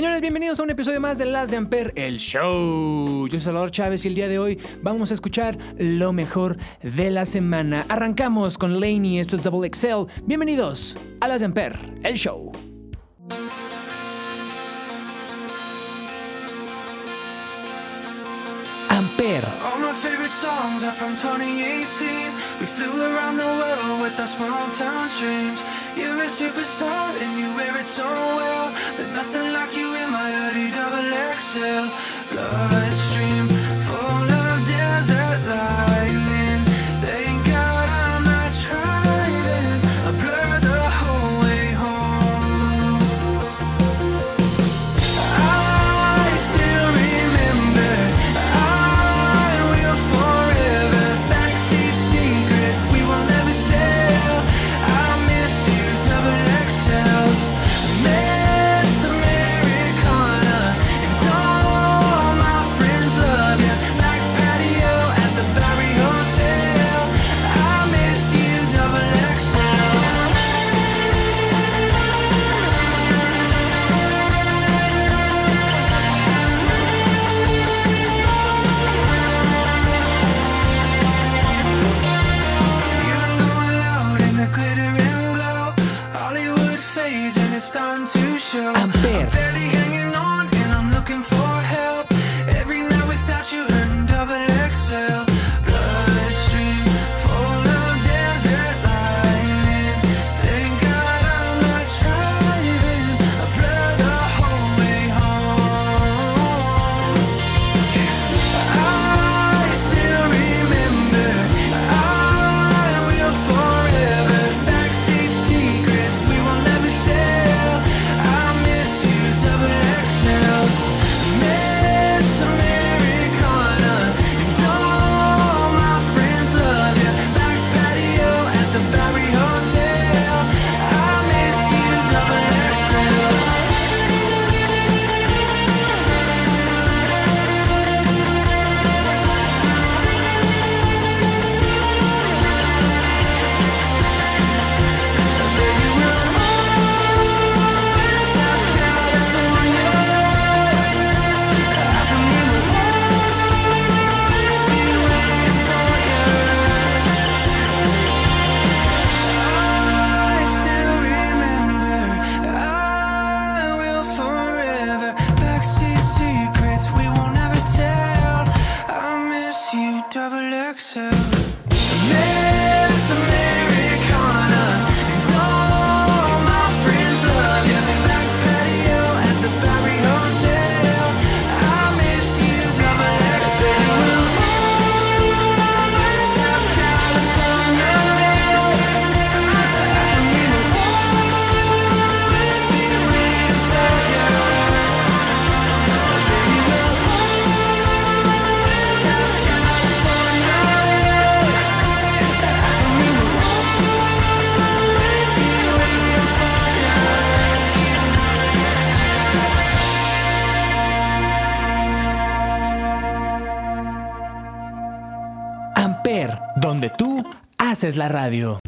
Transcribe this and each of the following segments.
Señores, bienvenidos a un episodio más de Las de Amper, el show. Yo soy Salvador Chávez y el día de hoy vamos a escuchar lo mejor de la semana. Arrancamos con Laney, esto es Double Excel. Bienvenidos a Las de Amper, el show. Amper. All my favorite songs are from 2018. We flew around the world with our small town dreams. You're a superstar and you wear it so well. But nothing like you in my hoodie, double XL. Haces la radio.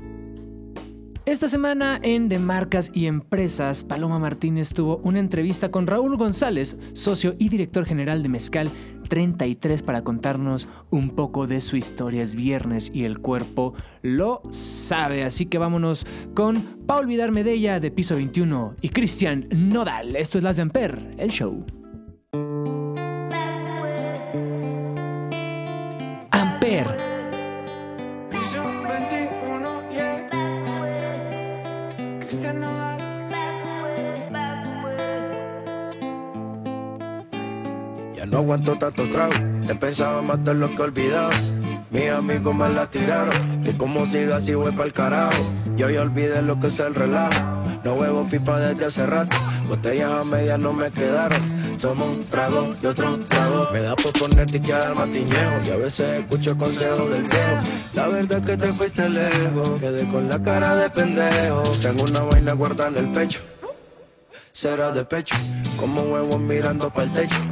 Esta semana en De Marcas y Empresas, Paloma Martínez tuvo una entrevista con Raúl González, socio y director general de Mezcal 33, para contarnos un poco de su historia. Es viernes y el cuerpo lo sabe. Así que vámonos con Pa' Olvidarme de ella de Piso 21 y Cristian Nodal. Esto es Las de Amper, el show. Amper. No aguanto tanto trago, he pensado matar lo que he olvidado. Mis amigos me la tiraron, que como siga así voy pa'l carajo. Yo ya olvidé lo que es el relajo, no huevo pipa desde hace rato, botellas a medias no me quedaron. Tomo un trago y otro trago. Me da por ponerte y quedar matiñejo. Y a veces escucho consejos del viejo. La verdad es que te fuiste lejos. Quedé con la cara de pendejo. Tengo una vaina guardada en el pecho. Será de pecho. Como huevos mirando para el techo.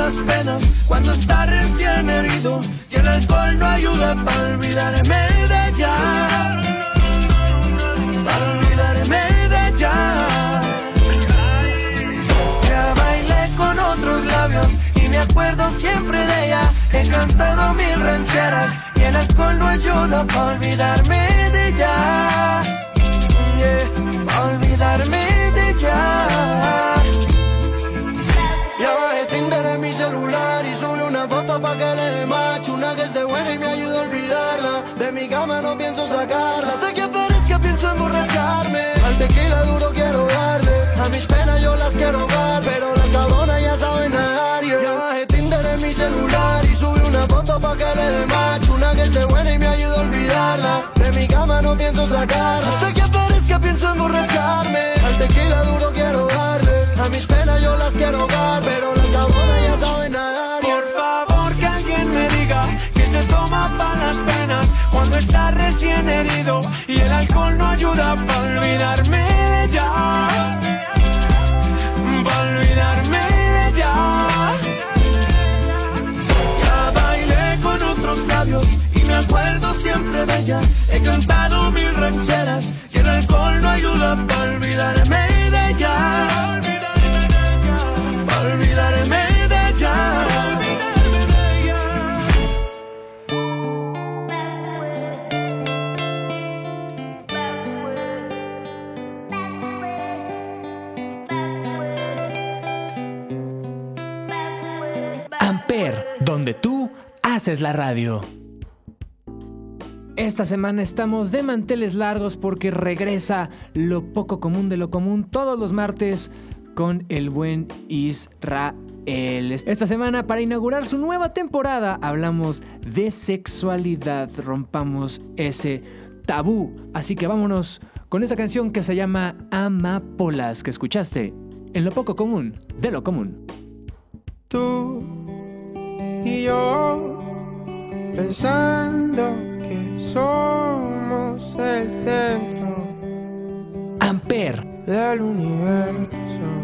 las penas cuando está recién herido y el alcohol no ayuda para olvidarme de ella. Para olvidarme de ella. Ya bailé con otros labios y me acuerdo siempre de ella. He cantado mil rancheras y el alcohol no ayuda para olvidarme de ella. Olvidarme de ella. Pa' que le dé match Una que esté buena y me ayude a olvidarla. De mi cama no pienso sacarla. Hasta que aparezca pienso emborracharme. Al tequila duro quiero darle. A mis penas yo las quiero dar Pero las cabronas ya saben nadar. Yeah. Ya bajé Tinder en mi celular y subí una foto pa' que le dé match Una que esté buena y me ayude a olvidarla. De mi cama no pienso sacarla. Hasta que aparezca está recién herido y el alcohol no ayuda para olvidarme de ella. Para olvidarme de ella. Ya bailé con otros labios y me acuerdo siempre de ella. He cantado mil rancheras y el alcohol no ayuda para olvidarme de ella. Para olvidarme Amper, donde tú haces la radio. Esta semana estamos de manteles largos porque regresa lo poco común de lo común todos los martes con el buen Israel. Esta semana para inaugurar su nueva temporada hablamos de sexualidad, rompamos ese tabú. Así que vámonos con esa canción que se llama Amapolas que escuchaste en lo poco común de lo común. tú y yo pensando que somos el centro Amper, del universo.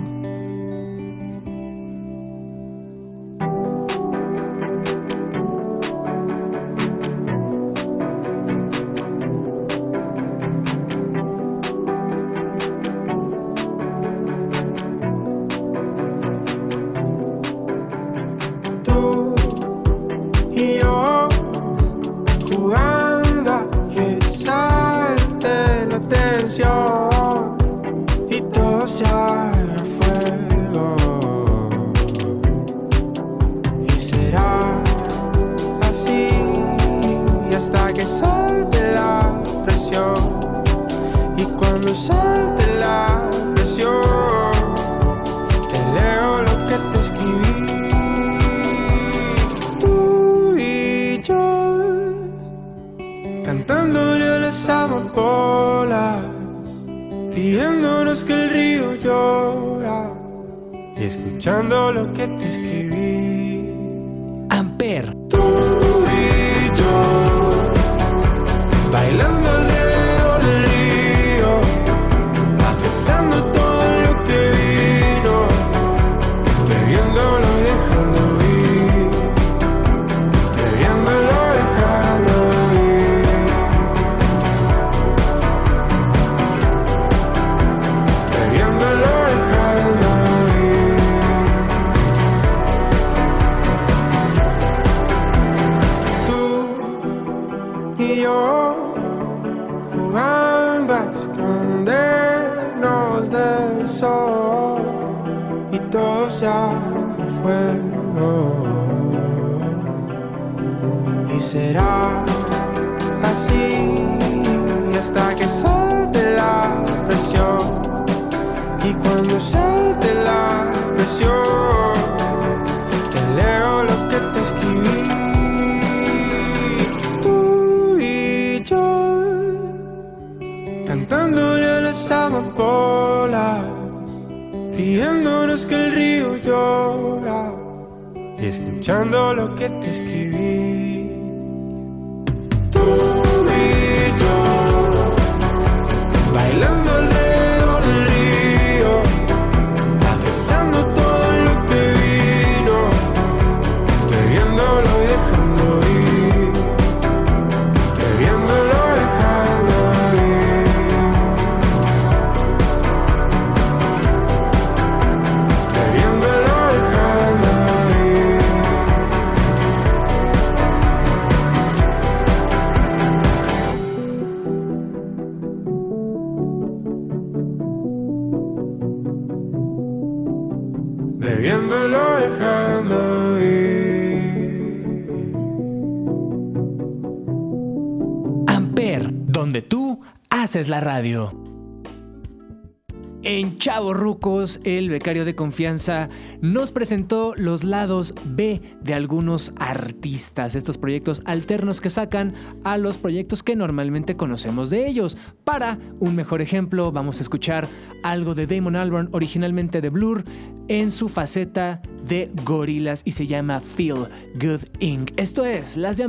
de confianza nos presentó los lados B de algunos artistas, estos proyectos alternos que sacan a los proyectos que normalmente conocemos de ellos. Para un mejor ejemplo, vamos a escuchar algo de Damon Albarn, originalmente de Blur, en su faceta de gorilas y se llama Feel Good Inc. Esto es Las de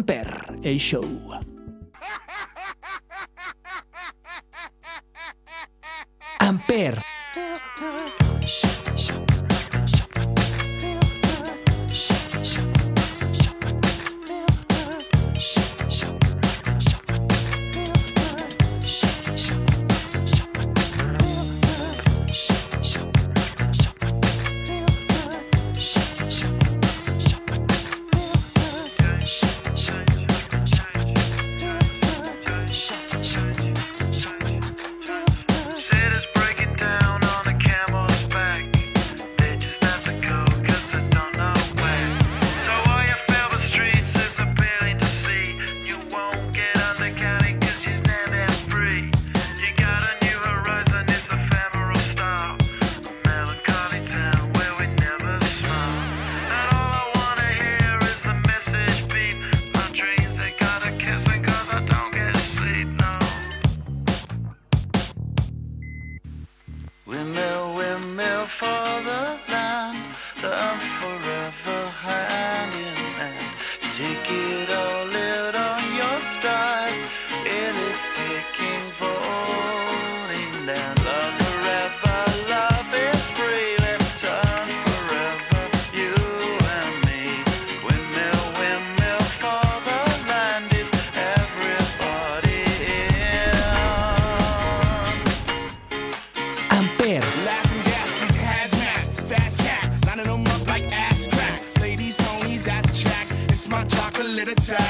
el show. Amper. crack. Ladies, ponies at the track. It's my chocolate attack.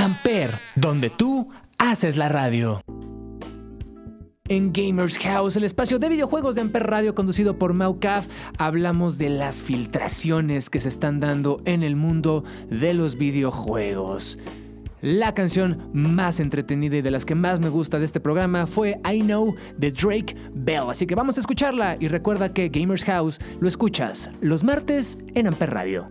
Amper, donde tú haces la radio. En Gamers House, el espacio de videojuegos de Amper Radio conducido por Maucaf, hablamos de las filtraciones que se están dando en el mundo de los videojuegos. La canción más entretenida y de las que más me gusta de este programa fue I Know de Drake Bell. Así que vamos a escucharla y recuerda que Gamers House lo escuchas los martes en Amper Radio.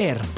Amper.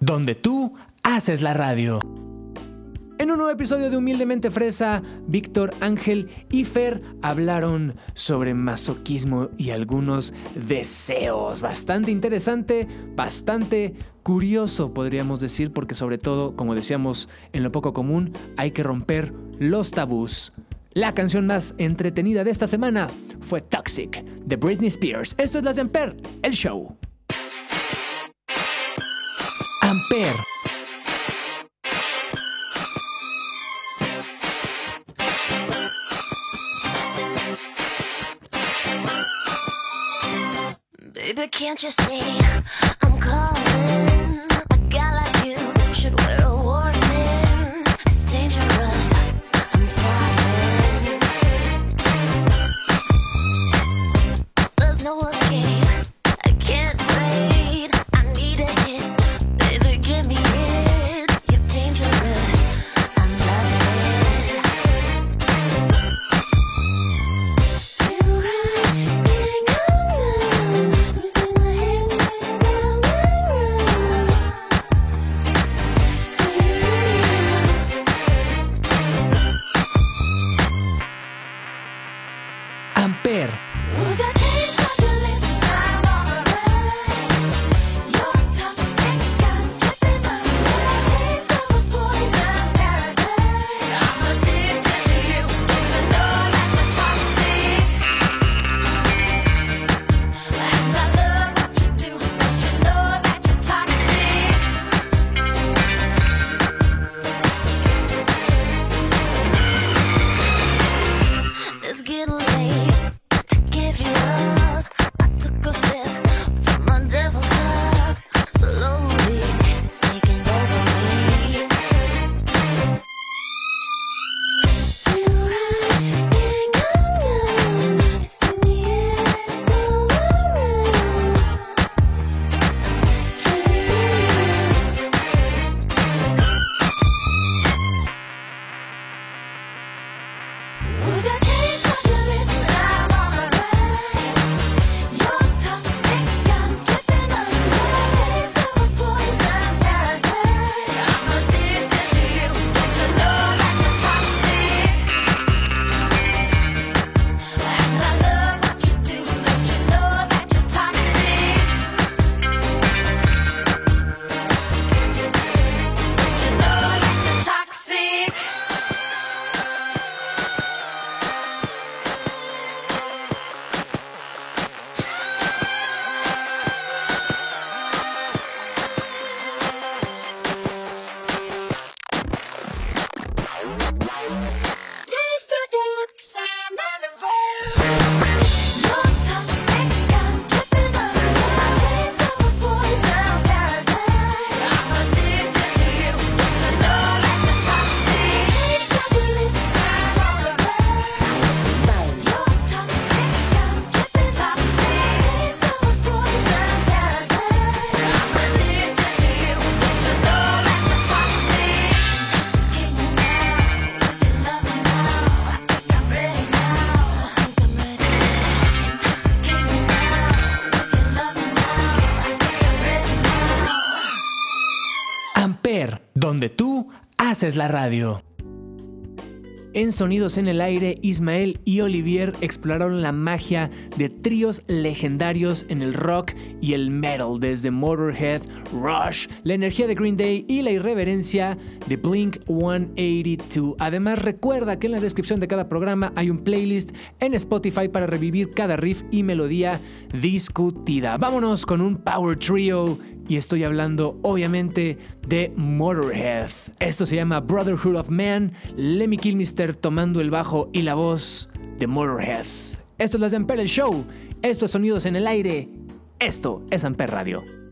Donde tú haces la radio. En un nuevo episodio de Humildemente Fresa, Víctor, Ángel y Fer hablaron sobre masoquismo y algunos deseos. Bastante interesante, bastante curioso podríamos decir, porque sobre todo, como decíamos en lo poco común, hay que romper los tabús. La canción más entretenida de esta semana fue Toxic de Britney Spears. Esto es Las de Amper, el show. Amper. Baby, can't you see? es la radio. En Sonidos en el Aire, Ismael y Olivier exploraron la magia de tríos legendarios en el rock y el metal, desde Motorhead, Rush, la energía de Green Day y la irreverencia de Blink 182. Además, recuerda que en la descripción de cada programa hay un playlist en Spotify para revivir cada riff y melodía discutida. Vámonos con un Power Trio y estoy hablando obviamente de Motorhead. Esto se llama Brotherhood of Man, Lemmy Kilmister tomando el bajo y la voz de Motorhead. Esto es Las de Amper Show. Esto es Sonidos en el Aire. Esto es Amper Radio.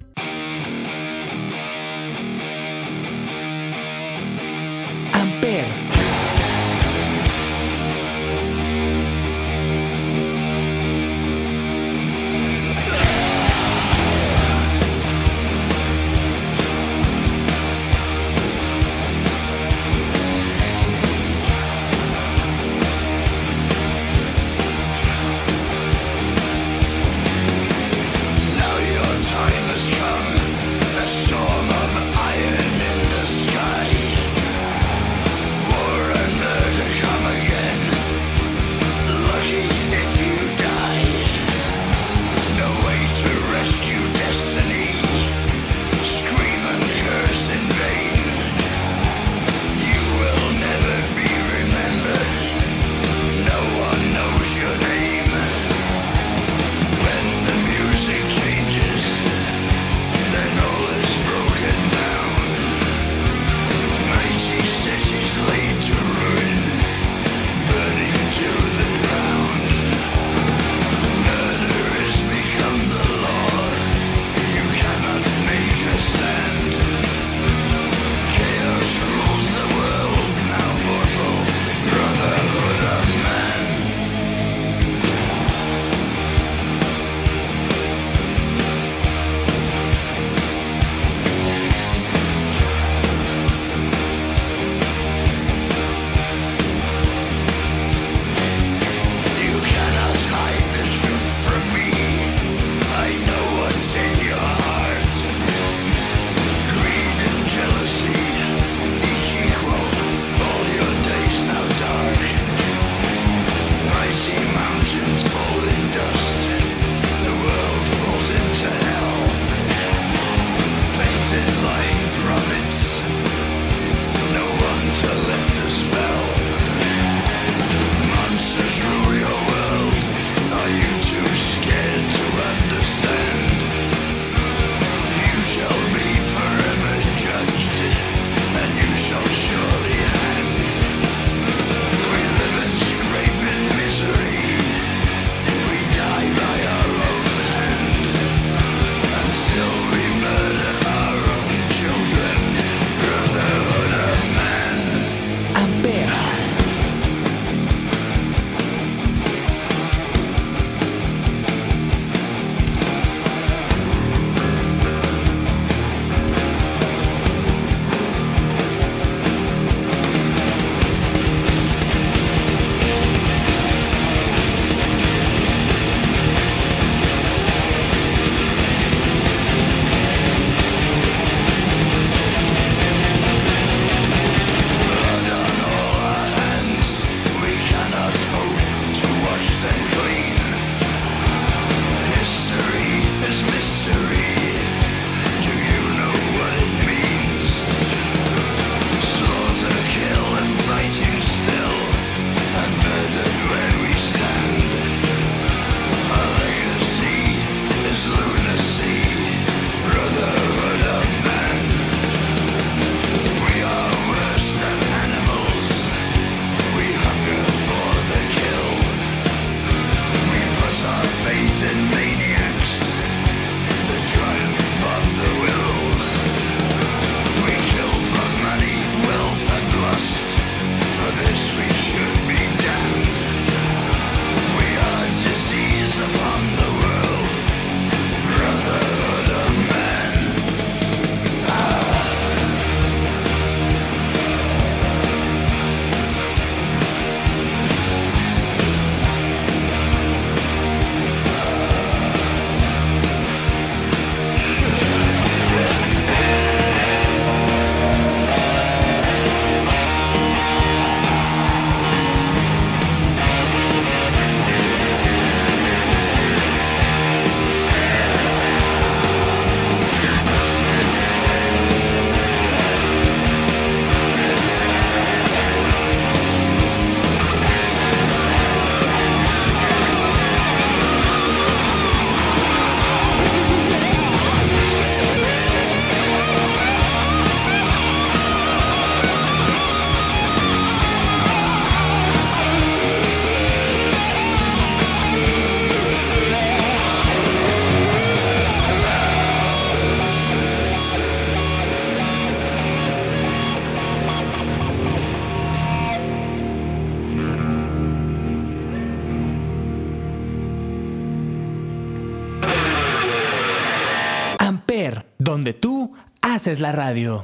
Haces la radio.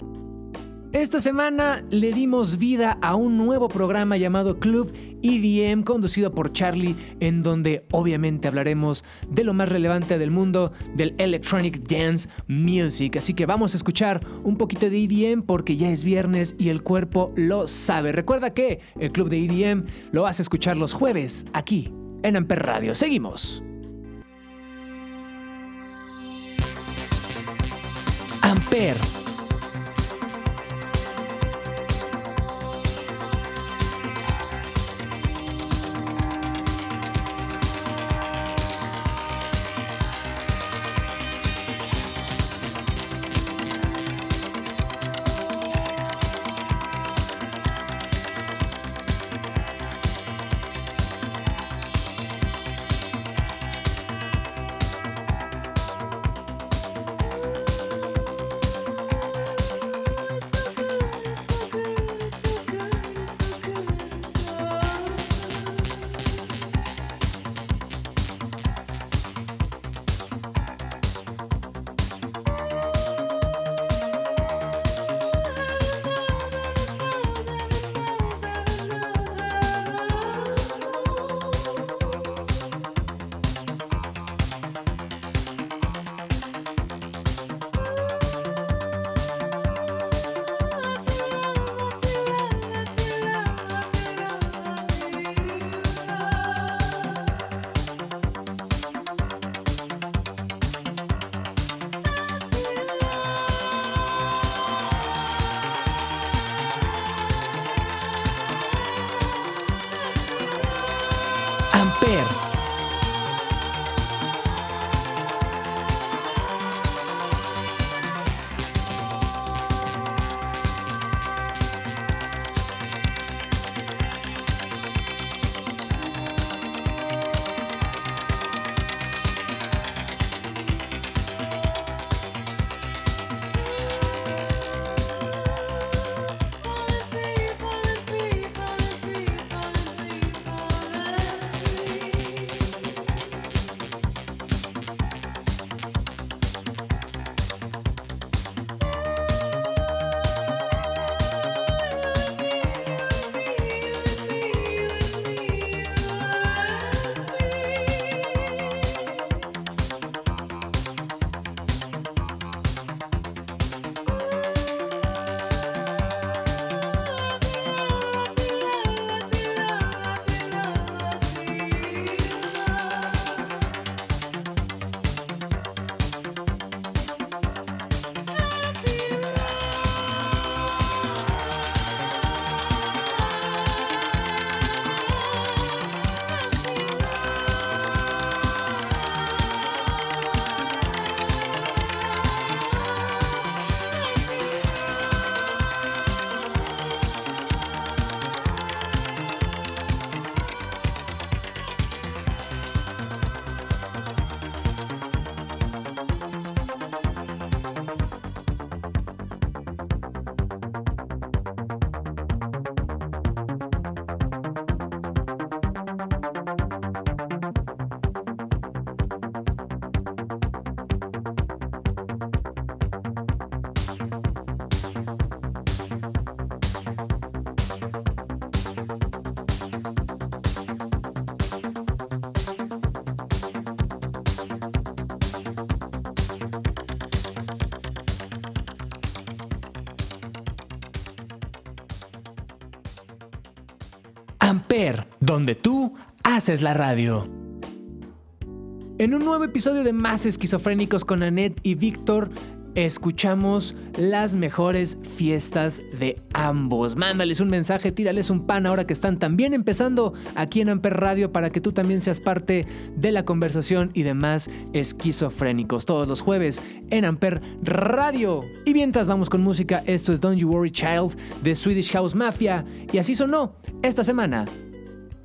Esta semana le dimos vida a un nuevo programa llamado Club EDM conducido por Charlie en donde obviamente hablaremos de lo más relevante del mundo del electronic dance music. Así que vamos a escuchar un poquito de EDM porque ya es viernes y el cuerpo lo sabe. Recuerda que el Club de EDM lo vas a escuchar los jueves aquí en Amper Radio. Seguimos. Amper. Donde tú haces la radio. En un nuevo episodio de Más Esquizofrénicos con Annette y Víctor, escuchamos las mejores fiestas de ambos. Mándales un mensaje, tírales un pan ahora que están también empezando aquí en Amper Radio para que tú también seas parte de la conversación y demás esquizofrénicos todos los jueves en Amper Radio. Y mientras vamos con música, esto es Don't You Worry Child de Swedish House Mafia y así sonó esta semana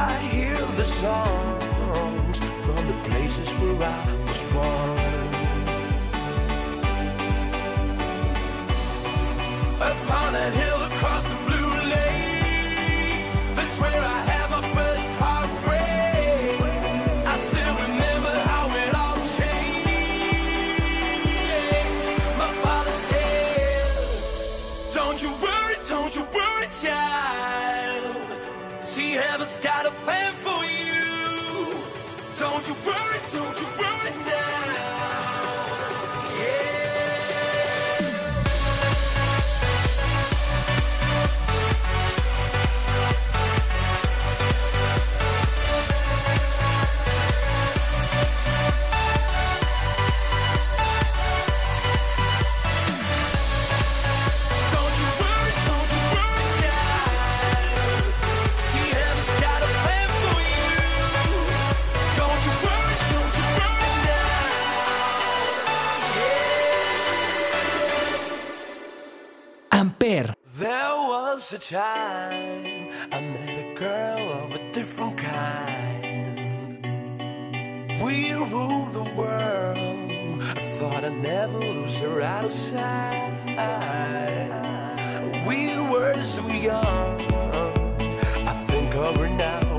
I hear the songs from the places where I was born. Upon that hill across the blue lake, that's where I was a time I met a girl of a different kind. We ruled the world. I thought I'd never lose her out of sight. We were so young. I think of her now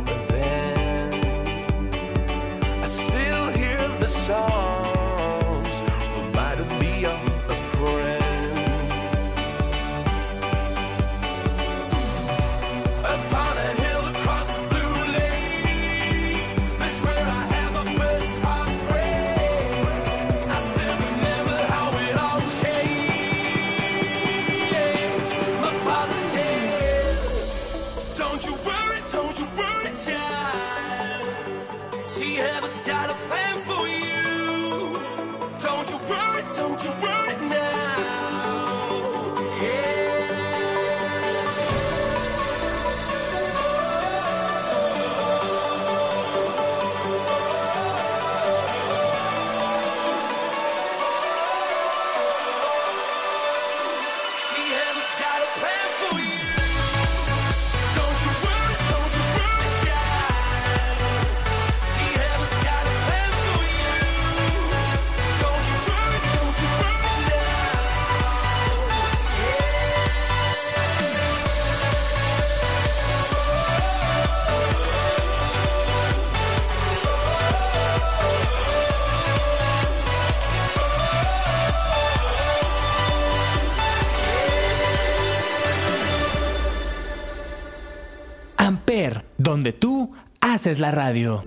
haces la radio.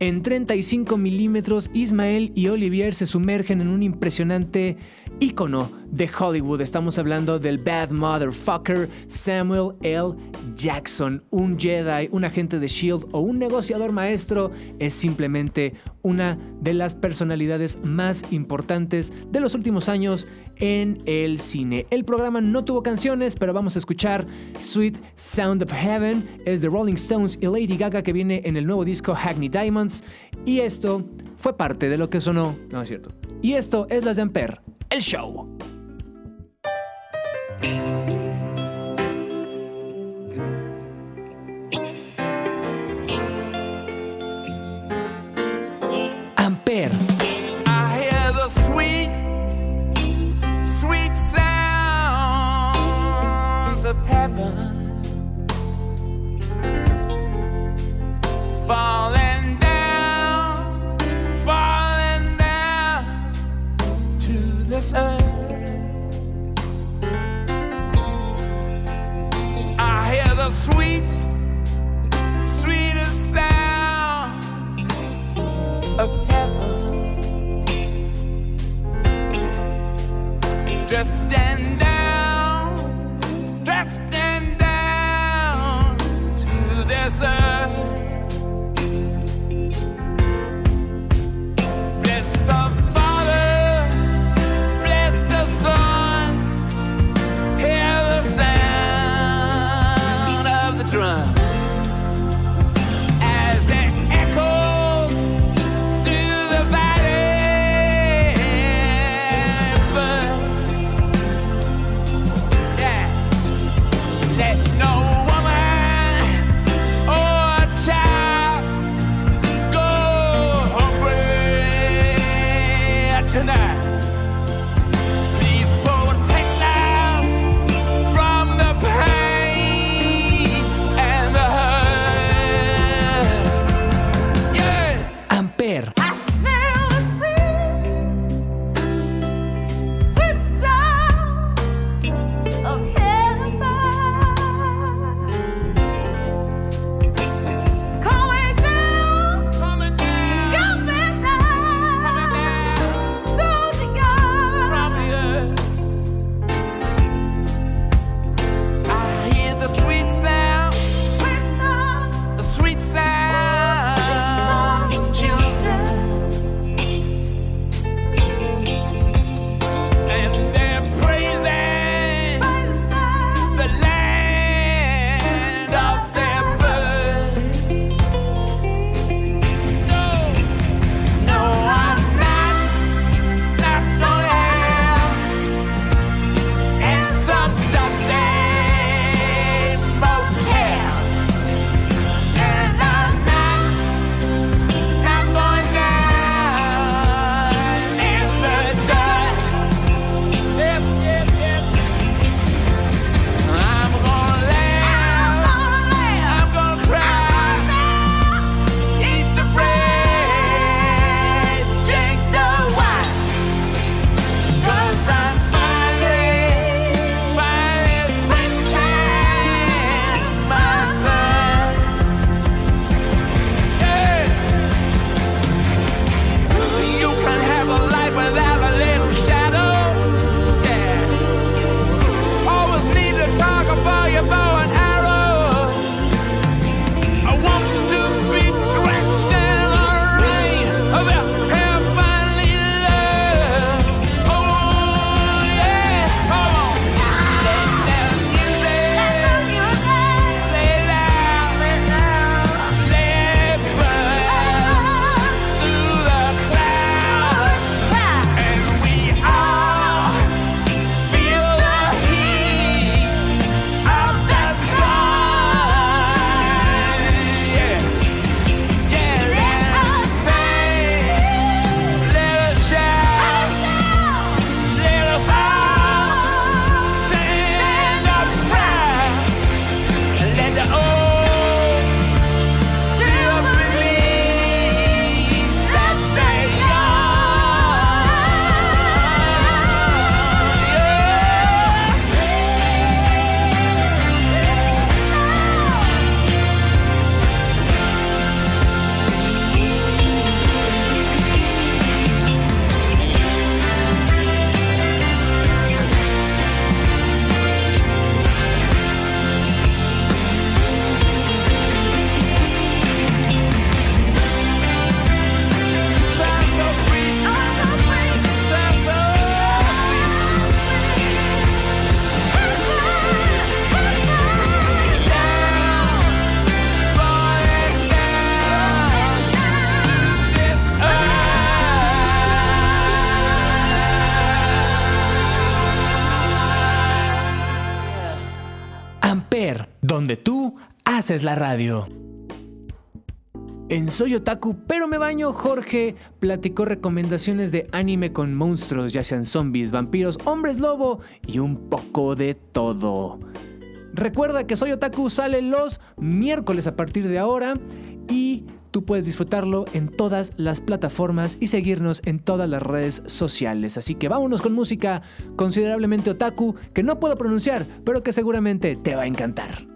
En 35 milímetros, Ismael y Olivier se sumergen en un impresionante ícono de Hollywood. Estamos hablando del bad motherfucker Samuel L. Jackson. Un Jedi, un agente de Shield o un negociador maestro es simplemente una de las personalidades más importantes de los últimos años en el cine. El programa no tuvo canciones, pero vamos a escuchar Sweet Sound of Heaven. Es de Rolling Stones y Lady Gaga que viene en el nuevo disco Hackney Diamonds. Y esto fue parte de lo que sonó. No es cierto. Y esto es Las de Ampere, il-show. Haces la radio. En Soy Otaku, pero me baño, Jorge platicó recomendaciones de anime con monstruos, ya sean zombies, vampiros, hombres lobo y un poco de todo. Recuerda que Soy Otaku sale los miércoles a partir de ahora y tú puedes disfrutarlo en todas las plataformas y seguirnos en todas las redes sociales. Así que vámonos con música considerablemente otaku que no puedo pronunciar, pero que seguramente te va a encantar.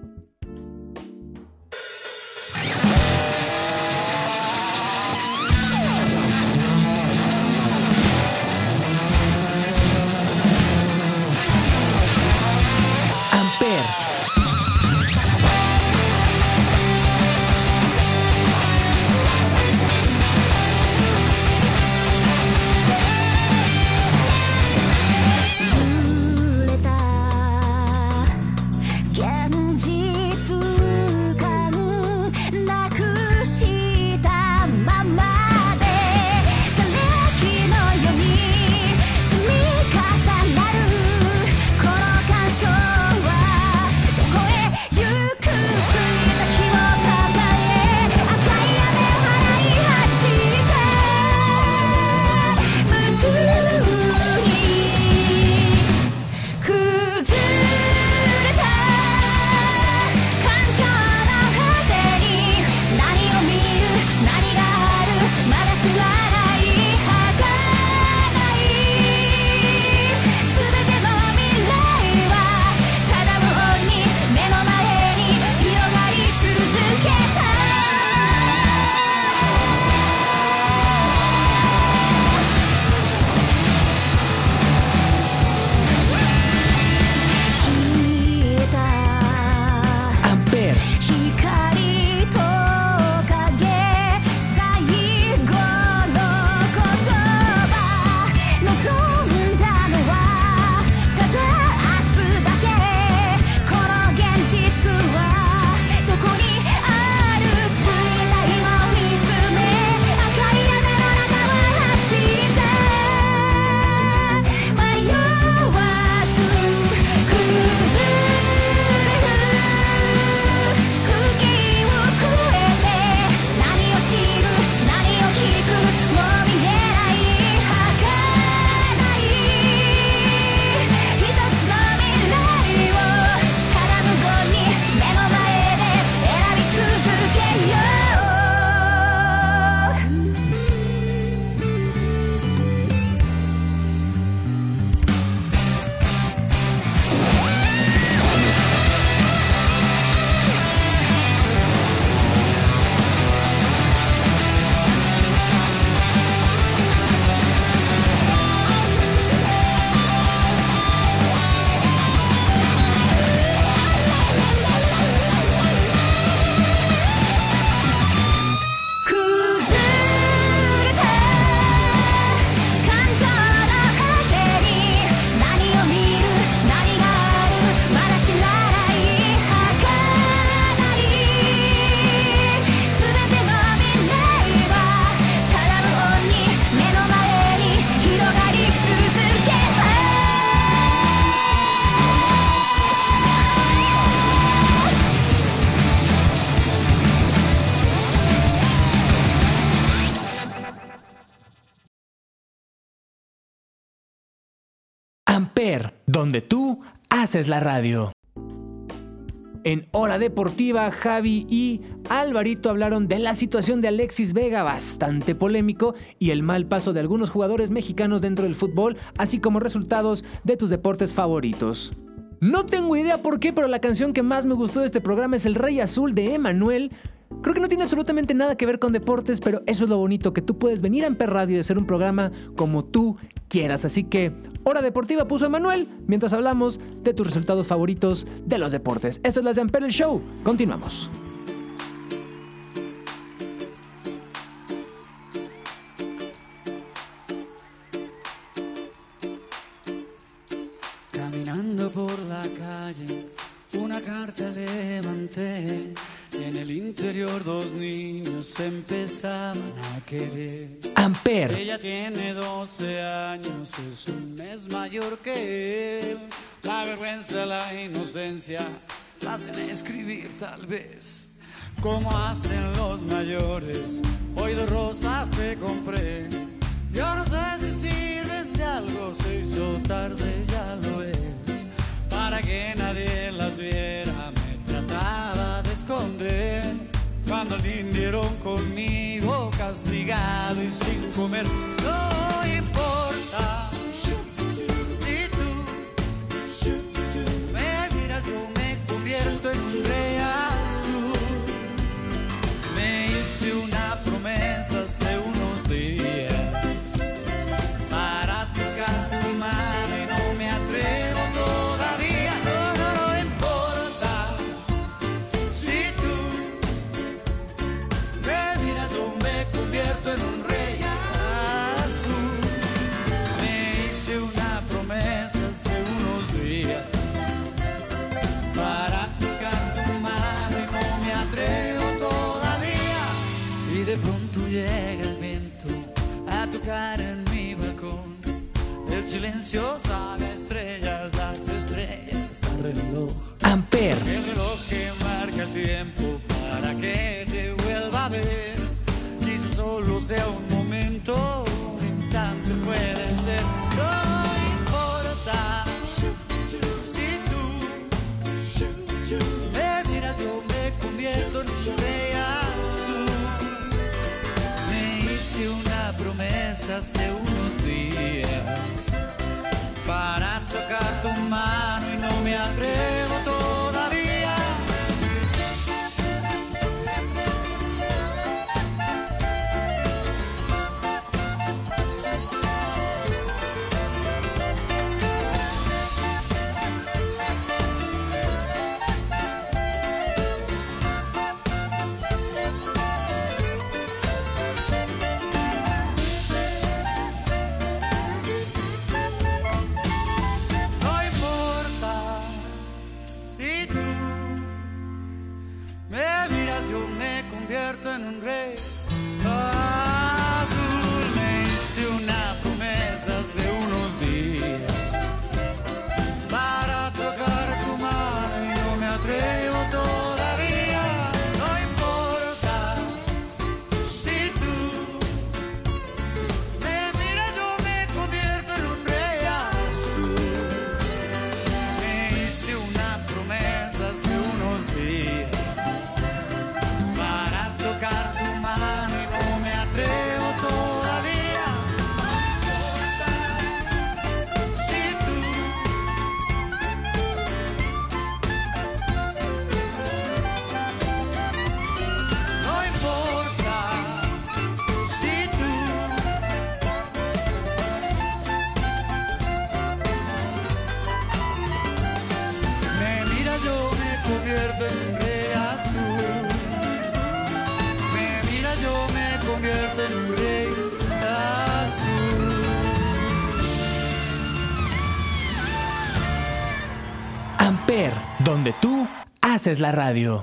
Donde tú haces la radio. En Hora Deportiva, Javi y Alvarito hablaron de la situación de Alexis Vega, bastante polémico, y el mal paso de algunos jugadores mexicanos dentro del fútbol, así como resultados de tus deportes favoritos. No tengo idea por qué, pero la canción que más me gustó de este programa es El Rey Azul de Emanuel. Creo que no tiene absolutamente nada que ver con deportes, pero eso es lo bonito, que tú puedes venir a Amper Radio y hacer un programa como tú quieras. Así que, Hora Deportiva puso Emanuel mientras hablamos de tus resultados favoritos de los deportes. Esto es la de Amper el Show. Continuamos. Amper. Ella tiene 12 años, es un mes mayor que él. La vergüenza, la inocencia la hacen escribir tal vez. Como hacen los mayores, hoy dos rosas te compré. Yo no sé si sirven de algo, se hizo tarde, ya lo es. Para que nadie las viera, me trataba de esconder. Cuando vinieron conmigo, castigado y sin comer, El silencio sabe a estrellas, las estrellas al reloj. Amper, El reloj que marca el tiempo para que te vuelva a ver. Quizás solo sea un momento, un instante puede ser. No importa si tú me miras, yo me convierto en un rey azul. Me hice una promesa hace Amper, donde tú haces la radio.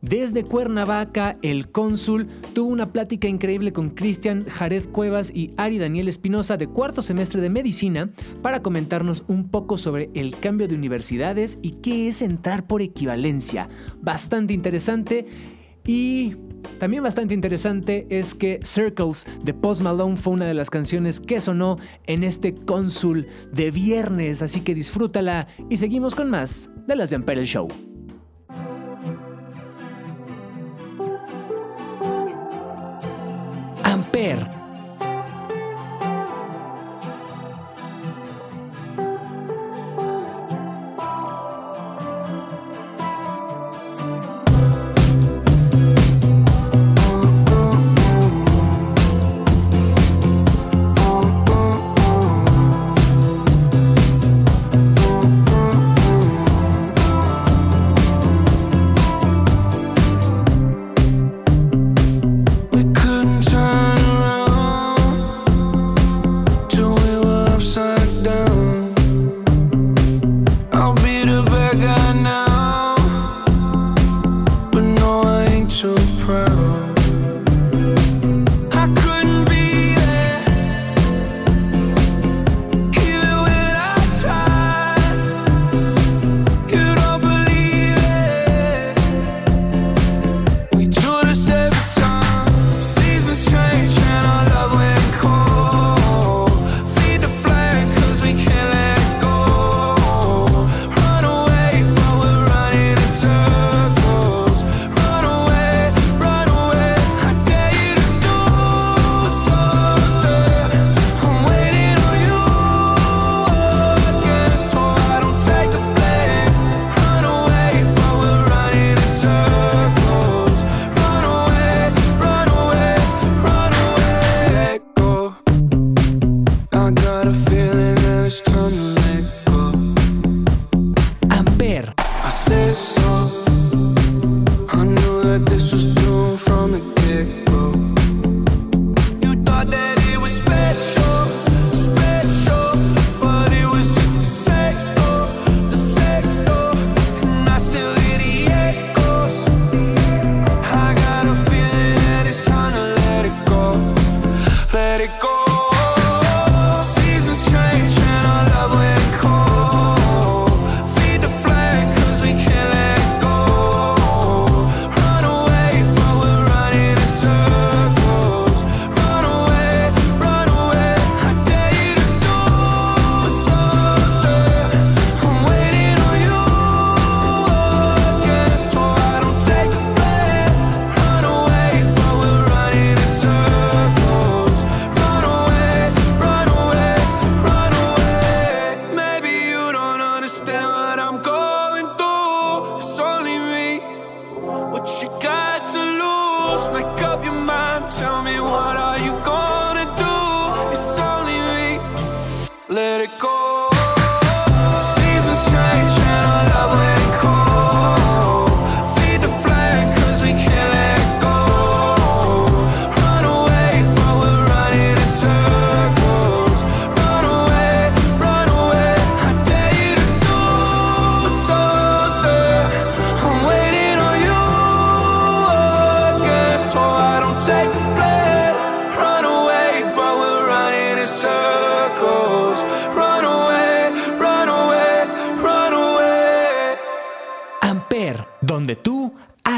Desde Cuernavaca, el cónsul tuvo una plática increíble con Cristian Jared Cuevas y Ari Daniel Espinosa de cuarto semestre de medicina para comentarnos un poco sobre el cambio de universidades y qué es entrar por equivalencia. Bastante interesante. Y también bastante interesante es que Circles de Post Malone fue una de las canciones que sonó en este cónsul de viernes, así que disfrútala y seguimos con más de las de Amper el Show. Amper.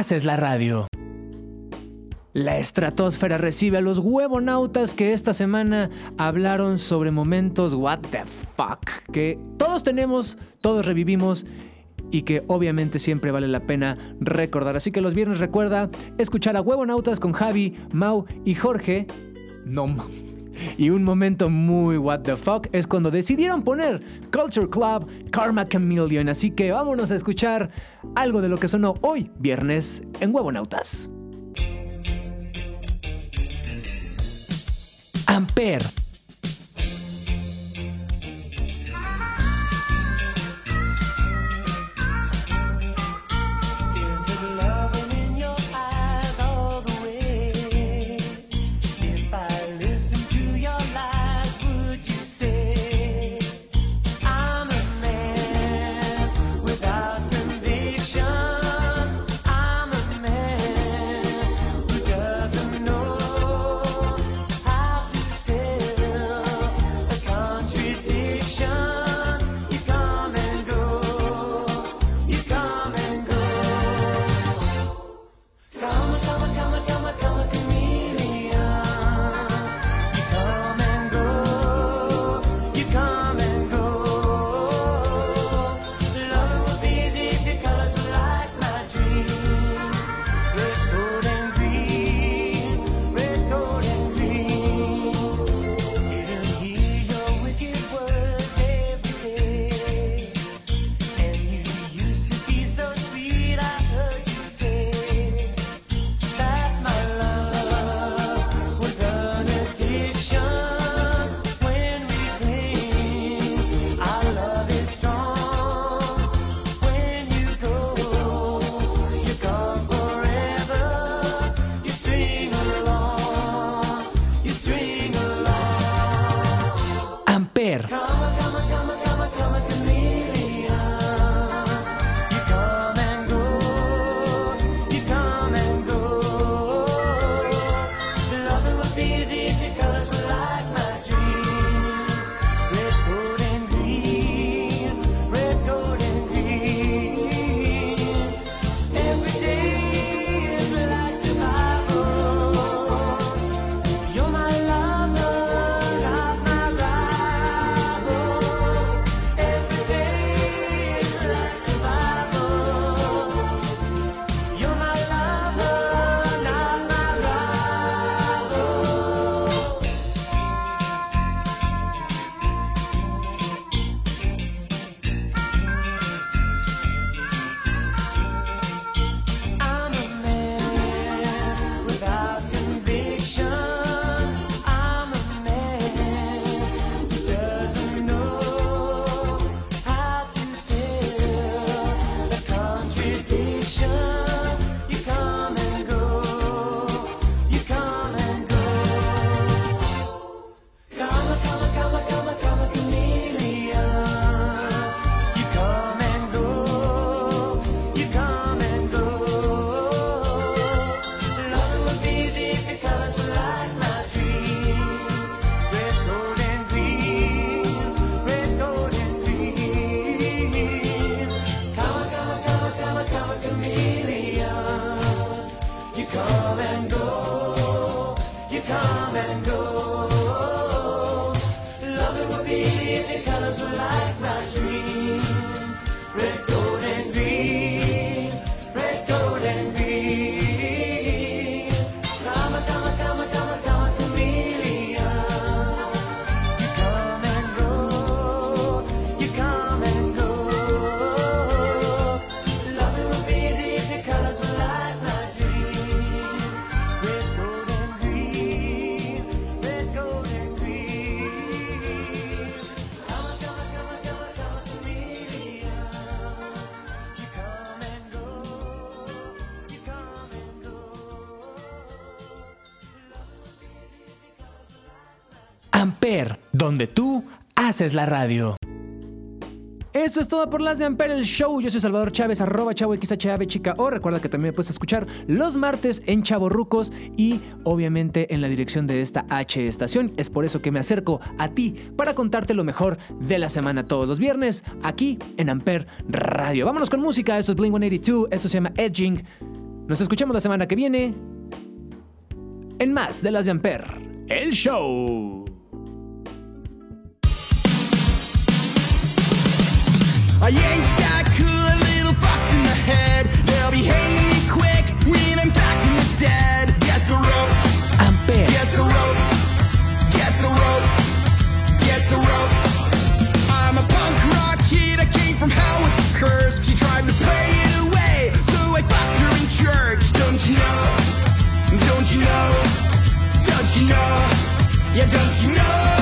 haces la radio. La estratosfera recibe a los huevonautas que esta semana hablaron sobre momentos what the fuck que todos tenemos, todos revivimos y que obviamente siempre vale la pena recordar. Así que los viernes recuerda escuchar a Huevonautas con Javi, Mau y Jorge. No y un momento muy what the fuck es cuando decidieron poner Culture Club Karma Chameleon. Así que vámonos a escuchar algo de lo que sonó hoy, viernes, en Huevonautas. Amper haces la radio. Esto es todo por las de Amper, el show. Yo soy Salvador Chávez, arroba chavo XHAV chica o. Recuerda que también me puedes escuchar los martes en Chavorrucos y obviamente en la dirección de esta H estación. Es por eso que me acerco a ti para contarte lo mejor de la semana todos los viernes aquí en Amper Radio. Vámonos con música. Esto es Blink 182. Esto se llama Edging. Nos escuchamos la semana que viene en más de las de Amper, el show. I ain't that cool, a little fucked in the head. They'll be hanging me quick when I'm back from the dead. Get the rope, Amper. get the rope, get the rope, get the rope. I'm a punk rock kid, I came from hell with the curse. She tried to it away, so I fucked her in church. Don't you know? Don't you know? Don't you know? Yeah, don't you know?